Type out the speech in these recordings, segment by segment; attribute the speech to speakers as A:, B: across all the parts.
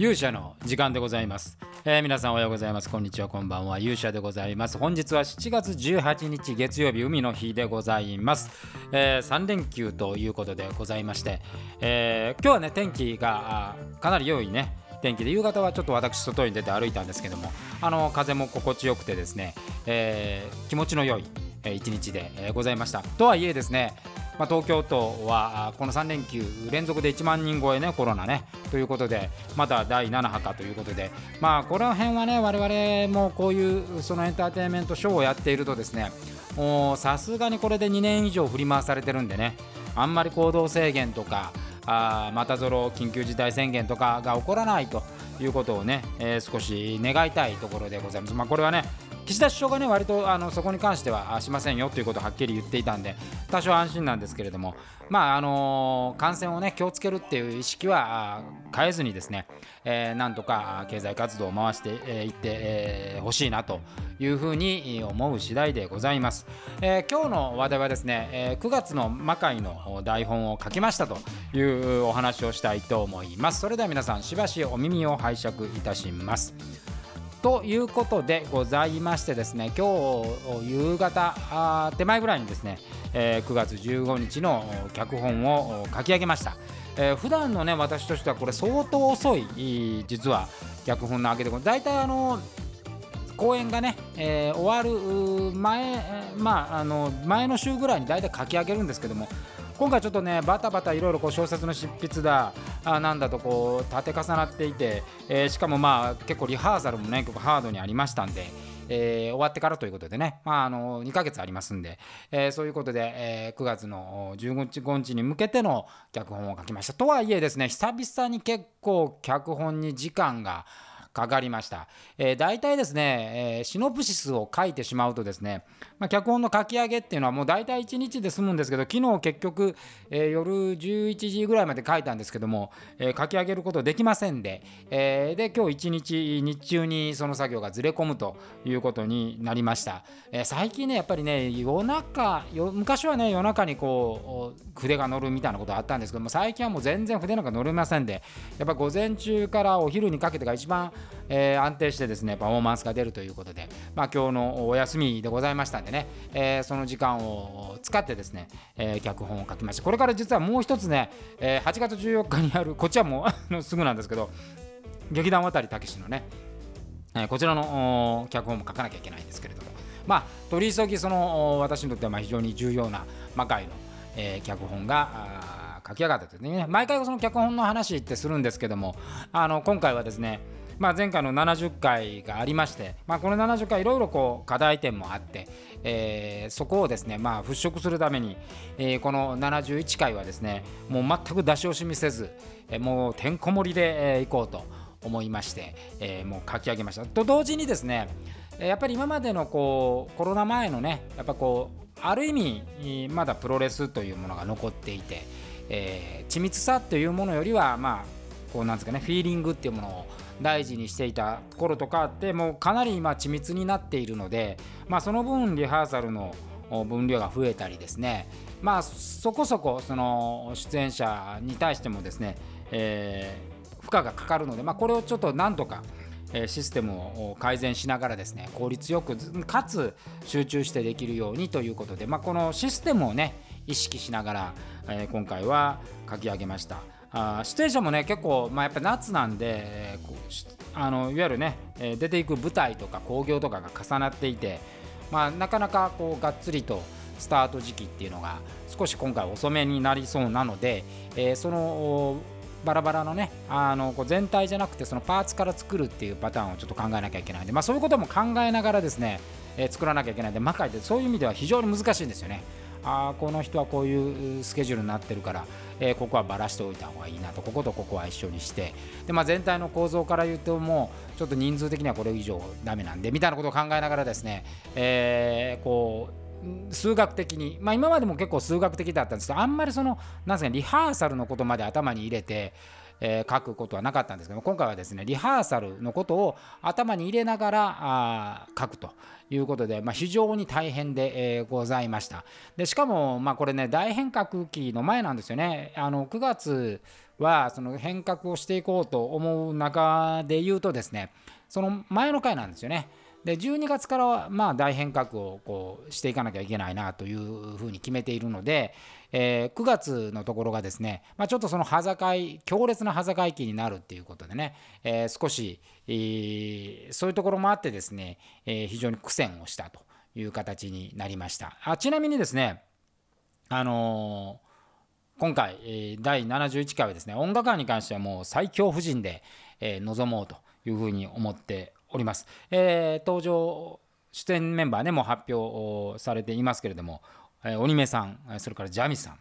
A: 勇者の時間でございます、えー、皆さんおはようございます。こんにちは。こんばんは。勇者でございます。本日は7月18日月曜日海の日でございます、えー、3連休ということでございまして、えー、今日はね天気がかなり良いね。天気で夕方はちょっと私外に出て歩いたんですけどもあの風も心地よくてですね、えー、気持ちの良い一日でございました。とはいえですねまあ、東京都はこの3連休連続で1万人超えねコロナね。ということでまだ第7波かということで。まあこの辺はね我々もこういうそのエンターテインメントショーをやっているとですねさすがにこれで2年以上振り回されてるんでね。あんまり行動制限とかあまたぞろ緊急事態宣言とかが起こらないということをね、えー、少し願いたいところでございます。まあ、これはね岸田首相がね割とあのそこに関してはしませんよということをはっきり言っていたんで多少安心なんですけれどもまああの感染をね気をつけるっていう意識は変えずにですね、えー、なんとか経済活動を回してい、ってほ、えー、しいなというふうに思う次第でございます、えー、今日の話題はですね、え、9月の魔界の台本を書きましたというお話をしたいと思います。それでは皆さんしばしお耳を拝借いたします。ということでございましてですね今日夕方手前ぐらいにですね、えー、9月15日の脚本を書き上げました、えー、普段のね私としてはこれ相当遅い実は脚本の上げで大体あの公演がね、えー、終わる前、まあ、あの前の週ぐらいに大体書き上げるんですけども今回ちょっとねバタバタいろいろこう小説の執筆だあなんだとこう立て重なっていて、えー、しかもまあ結構リハーサルもね結構ハードにありましたんで。えー、終わってからということでね、まあ、あの2ヶ月ありますんで、えー、そういうことで、えー、9月の15日に向けての脚本を書きましたとはいえですね久々に結構脚本に時間がかかりました。えー、大体ですね、えー、シノプシスを書いてしまうとですね、まあ、脚本の書き上げっていうのはもう大体1日で済むんですけど昨日結局、えー、夜11時ぐらいまで書いたんですけども、え書き上げることできませんで、えで今日1日日中にその作業がずれ込むということになりました。え最近ねやっぱりね夜中昔はね夜中にこう筆が乗るみたいなことあったんですけども最近はもう全然筆なんか乗れませんでやっぱ午前中からお昼にかけてが一番えー、安定してですねパフォーマンスが出るということで、まあ、今日のお休みでございましたんでね、えー、その時間を使ってですね、えー、脚本を書きましたこれから実はもう一つね、え8月14日にあるこっちはもう すぐなんですけど劇団渡武のね、えこちらの脚本も書かなきゃいけないんですけれどもまあ取り急ぎその私にとってはまあ非常に重要な魔界の、え脚本が書き上がったというね毎回その脚本の話ってするんですけどもあの今回はですねまあ、前回の70回がありまして、まあ、この70回いろいろこう課題点もあって、えー、そこをですね、まあ、払拭するために、えー、この71回はですねもう全く出し惜しみせず、えー、もうてんこ盛りで、えー、いこうと思いまして、えー、もう書き上げました。と同時にですねやっぱり今までのこうコロナ前のねやっぱこうある意味まだプロレスというものが残っていて、えー、緻密さというものよりはまあこうなんですかねフィーリングっていうものを大事にしていたところとかってもうかなり今緻密になっているので、まあ、その分リハーサルの分量が増えたりですねまあそこそこその出演者に対してもですね、えー、負荷がかかるので、まあ、これをちょっとなんとかシステムを改善しながらですね効率よくかつ集中してできるようにということで、まあ、このシステムをね意識しながら、えー、今回は書き上げました。あ出演者もね結構、まあ、やっぱ夏なんでこうあのいわゆるねえ出ていく舞台とか興行とかが重なっていて、まあ、なかなかこうがっつりとスタート時期っていうのが少し今回遅めになりそうなので、えー、そのバラバラのねあのこう全体じゃなくてそのパーツから作るっていうパターンをちょっと考えなきゃいけないんで、まあ、そういうことも考えながらですね、えー、作らなきゃいけないんで魔界でそういう意味では非常に難しいんですよね。あこの人はこういうスケジュールになってるから、えー、ここはばらしておいた方がいいなとこことここは一緒にしてで、まあ、全体の構造から言うともうちょっと人数的にはこれ以上ダメなんでみたいなことを考えながらですね、えー、こう数学的に、まあ、今までも結構数学的だったんですけどあんまりそのなんすかリハーサルのことまで頭に入れてえー、書くことはなかったんですけど今回はですねリハーサルのことを頭に入れながらあ書くということで、まあ、非常に大変で、えー、ございました。でしかも、まあ、これね大変革期の前なんですよね。あの9月はその変革をしていこうと思う中で言うとですねその前の回なんですよね。で12月からはまあ大変革をこうしていかなきゃいけないなというふうに決めているので、えー、9月のところがですね、まあ、ちょっとその端境強烈な端境期になるっていうことでね、えー、少し、えー、そういうところもあってですね、え非常に苦戦をしたという形になりました。あちなみにですねあの今回、第71回はですね音楽館に関してはもう最強夫人で、え臨もうというふうに思っております。えー、登場出演メンバーねも発表されていますけれども、えー、鬼目さんそれからジャミさん、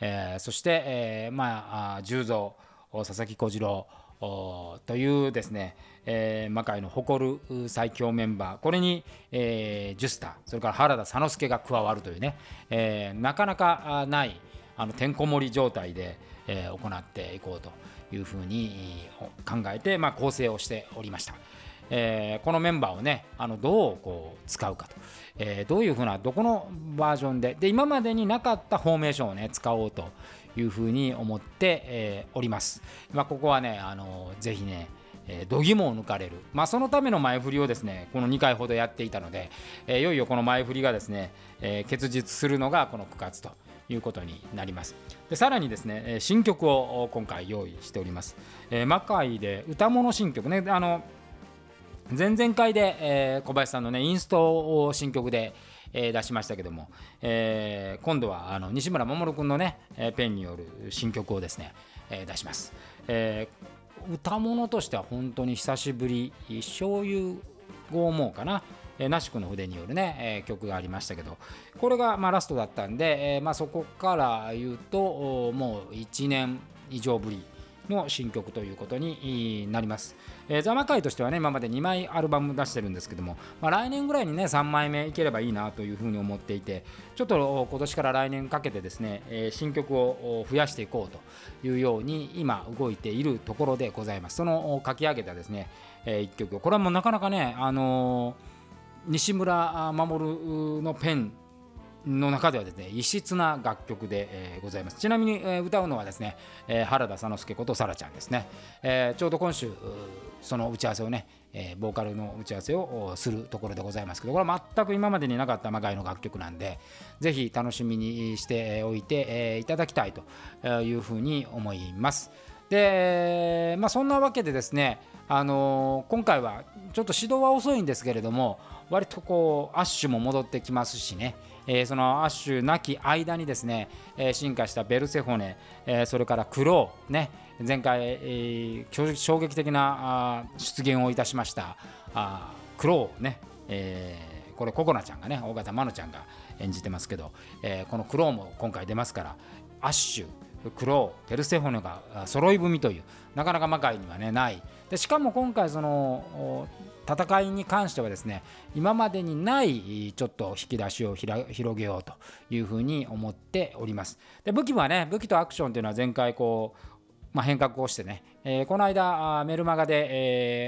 A: えー、そして、えー、まあ十三佐々木小次郎というですね、えー、魔界の誇る最強メンバーこれに、えー、ジュスタそれから原田佐之助が加わるというね、えー、なかなかないあのてんこ盛り状態で、えー、行っていこうというふうに考えて、まあ、構成をしておりました。えー、このメンバーをねあのどうこう使うかと、えー、どういうふうなどこのバージョンで。で今までになかったフォーメーションをね使おうというふうに思って、えー、おります。まあ、ここはねあのぜひねえー、度肝を抜かれる、まあ、そのための前振りをですねこの2回ほどやっていたので、えー、いよいよこの前振りがですね、えー、結実するのがこの9月ということになります。でさらにですね新曲を今回用意しております、えー、魔界で歌物新曲ね。あの前々回で、えー、小林さんのねインストを新曲で、えー、出しましたけども、えー、今度はあの西村守君のねえペンによる新曲をですね、え、出します、えー、歌物としては本当に久しぶり醤油語もかなえー、ナシクの筆によるね、えー、曲がありましたけどこれがまあラストだったんで、えーまあ、そこから言うともう1年以上ぶりの新曲ということになります。えー、ザマ界としてはね今まで2枚アルバム出してるんですけども、まあ、来年ぐらいにね3枚目いければいいなというふうに思っていてちょっと今年から来年かけてですね、えー、新曲を増やしていこうというように今動いているところでございます。その書き上げたですね、えー、1曲。これはもうなかなかねあの西村守のペンの中ではですね異質な楽曲で、えー、ございます。ちなみに、えー、歌うのはですね、えー、原田佐之助ことさらちゃんですね、え、ちょうど今週その打ち合わせをね、えー、ボーカルの打ち合わせをするところでございますけどこれは全く今までになかった魔界の楽曲なんでぜひ楽しみにしておいて、えー、いただきたいというふうに思います。でまあそんなわけでですねあのー、今回はちょっと指導は遅いんですけれども割とこうアッシュも戻ってきますしね。えー、そのアッシュなき間にですね、えー、進化したベルセホネ、えー、それからクロー、ね、前回、えー、衝撃的なあ出現をいたしましたあクローね、えー、これココナちゃんがね大型マノちゃんが演じてますけど、えー、このクローも今回出ますからアッシュクローペルセホネが揃い踏みというなかなか魔界にはねないでしかも今回その戦いに関してはですね今までにないちょっと引き出しを広げようというふうに思っております。で武器はね武器とアクションというのは前回こうまあ、変革をしてね、えー、この間メルマガで、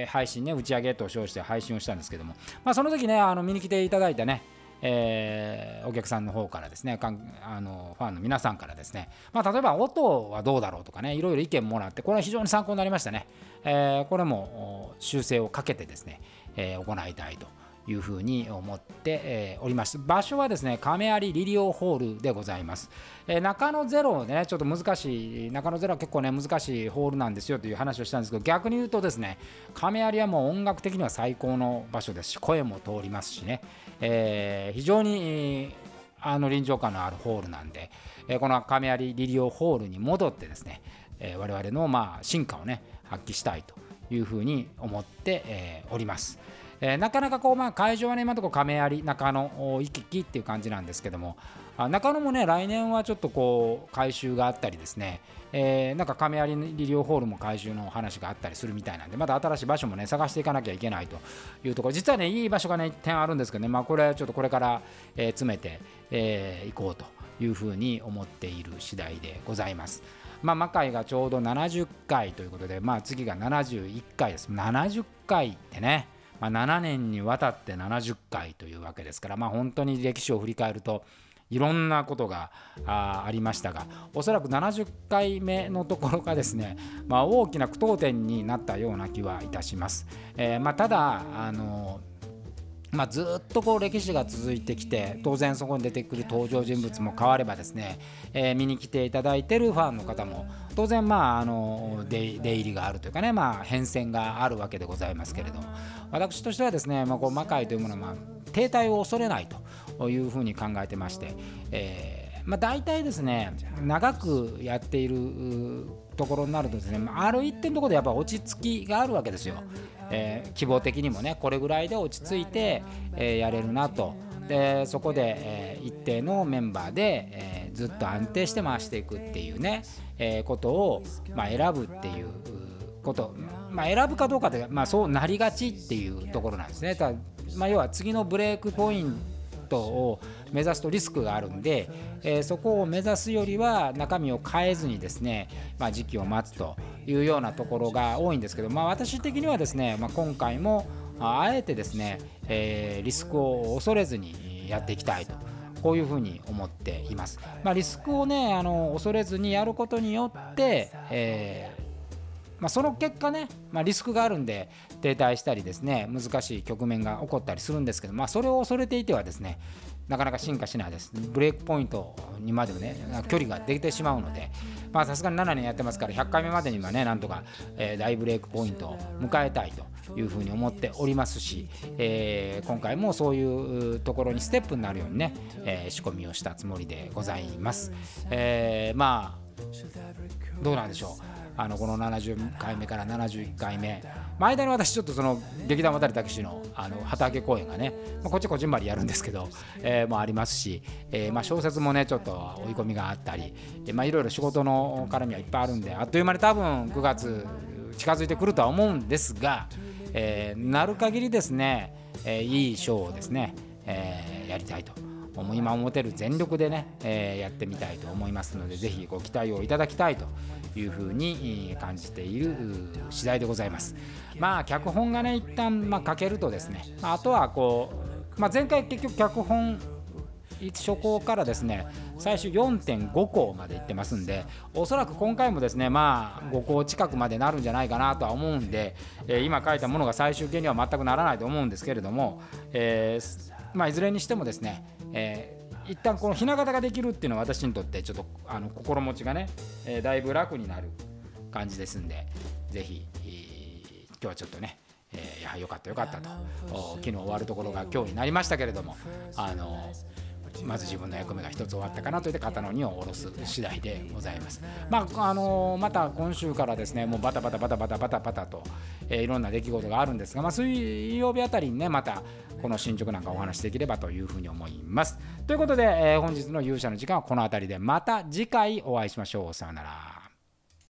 A: えー、配信ね打ち上げと称して配信をしたんですけども、まあ、その時ねあの見に来ていただいたねえー、お客さんの方からですねかんあのファンの皆さんからですね、まあ、例えば音はどうだろうとかねいろいろ意見もらってこれは非常に参考になりましたね、えー、これも修正をかけてですね、えー、行いたいと。いうふうに思って、えー、おります。場所はですね亀有リリオホールでございます、えー、中野ゼロねちょっと難しい中野ゼロは結構ね難しいホールなんですよという話をしたんですけど逆に言うとですね亀有はもう音楽的には最高の場所ですし声も通りますしね、えー、非常にあの臨場感のあるホールなんで、えー、この亀有リリオホールに戻ってですね、えー、我々のまあ進化をね発揮したいというふうに思って、えー、おります。えー、なかなかこう、まあ、会場はね、今のところ亀有、中野、行き来っていう感じなんですけども、あ中野もね、来年はちょっとこう、改修があったりですね、えー、なんか亀有リリオホールも改修の話があったりするみたいなんで、まだ新しい場所もね、探していかなきゃいけないというところ、実はね、いい場所がね、1点あるんですけどね、まあ、これはちょっとこれから、えー、詰めてい、えー、こうというふうに思っている次第でございます。まあ、魔界がちょうど70回ということで、まあ、次が71回です70回ってね、ま、7年にわたって70回というわけですから、まあ、本当に歴史を振り返るといろんなことがありましたがおそらく70回目のところがですね、まあ、大きな句読点になったような気はいたします。えー、まあ、ただあのまあ、ずっとこう歴史が続いてきて当然そこに出てくる登場人物も変わればですね、えー、見に来ていただいてるファンの方も当然まああの出入りがあるというかね、まあ、変遷があるわけでございますけれども私としてはですね、まあ、こう魔界というものは、停滞を恐れないというふうに考えてまして、えーまあ、大体ですね長くやっているところになるとですねまある一定のところでやっぱ落ち着きがあるわけですよ。えー、希望的にもねこれぐらいで落ち着いて、えー、やれるなと。でそこで、えー、一定のメンバーで、えずっと安定して回していくっていうね、えことを、まあ、選ぶっていうこと、まあ、選ぶかどうかで、まあ、そうなりがちっていうところなんですね。ただまあ、要は次のブレイクポイントを目指すとリスクがあるんで、えー、そこを目指すよりは中身を変えずにですね、まあ、時期を待つと。いうようなところが多いんですけど、まあ、私的にはですね、まあ、今回もあえてですね、えー、リスクを恐れずにやっていきたいと。こういうふうに思っています。まあ、リスクをねあの恐れずにやることによって、えーまあ、その結果ね、まあ、リスクがあるんで停滞したりですね難しい局面が起こったりするんですけど、まあ、それを恐れていてはですねなかなか進化しないです。ブレイクポイントにまでね、距離ができてしまうので、さすがに7年やってますから、100回目までにはね、なんとか、えー、大ブレイクポイントを迎えたいというふうに思っておりますし、えー、今回もそういうところにステップになるようにね、えー、仕込みをしたつもりでございます。えー、まあ、どうなんでしょう。あのこの70回目から71回目、まあ、間に私ちょっとその劇団渡武のあの畑公演がね、まあ、こっちこじんまりやるんですけど、えー、もありますし、えー、まあ小説もねちょっと追い込みがあったり、まあいろいろ仕事の絡みはいっぱいあるんであっという間に多分9月近づいてくるとは思うんですが、えー、なる限りですね、えー、いいショーをですね、えー、やりたいと。今思てる全力でね、えー、やってみたいと思いますのでぜひご期待をいただきたいというふうに感じている次第でございます。まあ脚本がね一旦まあ書けるとですねあとはこう、まあ、前回結局脚本初稿からですね最終4.5項までいってますんでおそらく今回もですねまあ5項近くまでなるんじゃないかなとは思うんで、えー、今書いたものが最終形には全くならないと思うんですけれども、えーまあ、いずれにしてもですね、えー、一旦このひな形ができるっていうのは私にとってちょっとあの心持ちがね、えー、だいぶ楽になる感じですんでぜひ、えー、今日はちょっとねえー、やはりよかったよかったと。昨日終わるところが今日になりましたけれどもあのまず自分の役目が一つ終わったかなといって肩の荷を下ろす次第でございます。まああのまた今週からですねもうバタバタバタバタバタバタと、えー、いろんな出来事があるんですが、まあ、水曜日あたりにねまたこの進捗なんかお話しできればというふうに思います。ということで、えー、本日の勇者の時間はこの辺りでまた次回お会いしましょう。さようなら。